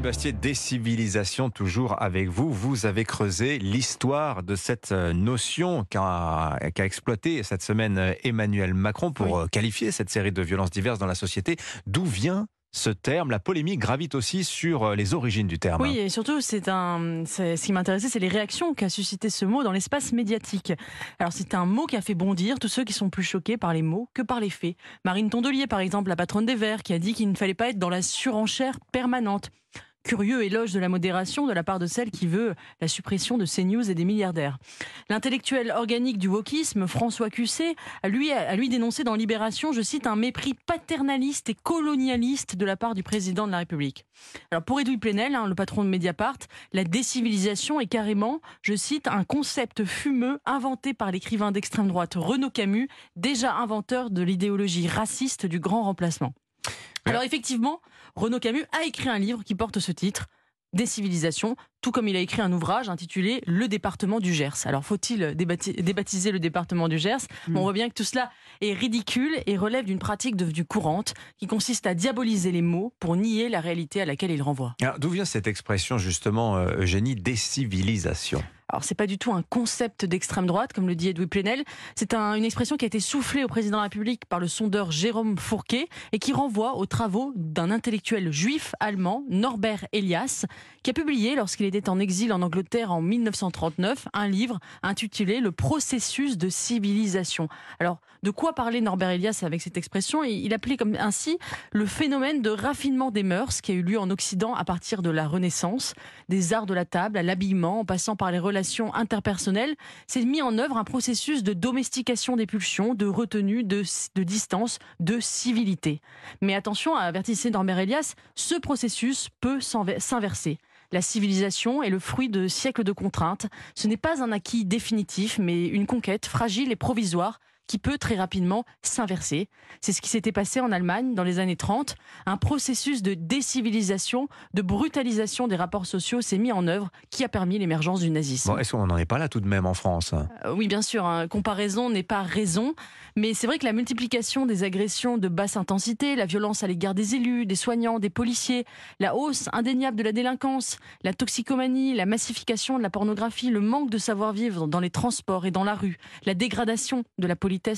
Eugénie Bastier, décivilisation toujours avec vous. Vous avez creusé l'histoire de cette euh, notion qu'a qu'a exploité cette semaine euh, Emmanuel Macron pour Oui. euh, qualifier cette série de violences diverses dans la société. D'où vient ce terme? La polémique gravite aussi sur les origines du terme. Oui, et surtout, c'est un, c'est- ce qui m'intéressait, c'est les réactions qu'a suscité ce mot dans l'espace médiatique. Alors, c'est un mot qui a fait bondir tous ceux qui sont plus choqués par les mots que par les faits. Marine Tondelier, par exemple, la patronne des Verts, qui a dit qu'il ne fallait pas être dans la surenchère permanente. Curieux éloge de la modération de la part de celle qui veut la suppression de CNews et des milliardaires. L'intellectuel organique du wokisme, François Cusset, a lui, a lui dénoncé dans Libération, je cite, un mépris paternaliste et colonialiste de la part du président de la République. Alors pour Edoui Plenel, hein, le patron de Mediapart, la décivilisation est carrément, je cite, un concept fumeux inventé par l'écrivain d'extrême droite Renaud Camus, déjà inventeur de l'idéologie raciste du grand remplacement. Alors effectivement, Renaud Camus a écrit un livre qui porte ce titre, Décivilisation, tout comme il a écrit un ouvrage intitulé Le département du Gers. Alors faut-il débaptiser le département du Gers? Bon, On voit bien que tout cela est ridicule et relève d'une pratique devenue courante qui consiste à diaboliser les mots pour nier la réalité à laquelle ils renvoient. Alors, D'où vient cette expression justement, euh, Eugénie, décivilisation Alors c'est pas du tout un concept d'extrême droite comme le dit Edoui Plenel, c'est un- une expression qui a été soufflée au président de la République par le sondeur Jérôme Fourquet et qui renvoie aux travaux d'un intellectuel juif allemand, Norbert Elias, qui a publié lorsqu'il était en exil en Angleterre en 1939 un livre intitulé Le processus de civilisation. Alors de quoi parlait Norbert Elias avec cette expression? Il appelait ainsi le phénomène de raffinement des mœurs qui a eu lieu en Occident à partir de la Renaissance, des arts de la table à l'habillement, en passant par les relations interpersonnelles, s'est mis en œuvre un processus de domestication des pulsions, de retenue, de, distance, de civilité. Mais attention, avertissait Norbert Elias, ce processus peut s'inverser. La civilisation est le fruit de siècles de contraintes. Ce n'est pas un acquis définitif, mais une conquête fragile et provisoire qui peut très rapidement s'inverser. C'est ce qui s'était passé en Allemagne dans les années 30. Un processus de décivilisation, de brutalisation des rapports sociaux s'est mis en œuvre qui a permis l'émergence du nazisme. Bon, Est-ce qu'on n'en est pas là tout de même en France Euh, oui, bien sûr, hein, comparaison n'est pas raison, mais c'est vrai que la multiplication des agressions de basse intensité, la violence à l'égard des élus, des soignants, des policiers, la hausse indéniable de la délinquance, la toxicomanie, la massification de la pornographie, le manque de savoir-vivre dans les transports et dans la rue, la dégradation de la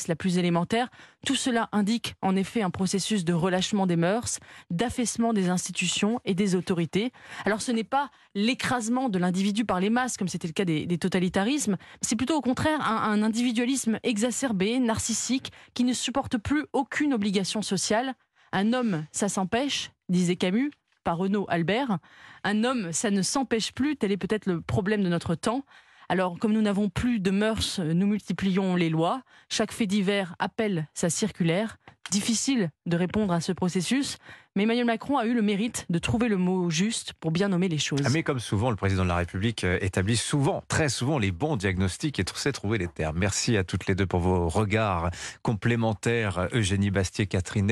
la plus élémentaire, tout cela indique en effet un processus de relâchement des mœurs, d'affaissement des institutions et des autorités. Alors ce n'est pas l'écrasement de l'individu par les masses, comme c'était le cas des, des totalitarismes, c'est plutôt au contraire un, un individualisme exacerbé, narcissique, qui ne supporte plus aucune obligation sociale. Un homme, ça s'empêche, disait Camus, par Renaud Albert. Un homme, ça ne s'empêche plus, tel est peut-être le problème de notre temps. Alors, comme nous n'avons plus de mœurs, nous multiplions les lois. Chaque fait divers appelle sa circulaire. Difficile de répondre à ce processus, mais Emmanuel Macron a eu le mérite de trouver le mot juste pour bien nommer les choses. Ah, Mais comme souvent, le président de la République euh, établit souvent, très souvent, les bons diagnostics et sait trouver les termes. Merci à toutes les deux pour vos regards complémentaires, Eugénie Bastier, Catherine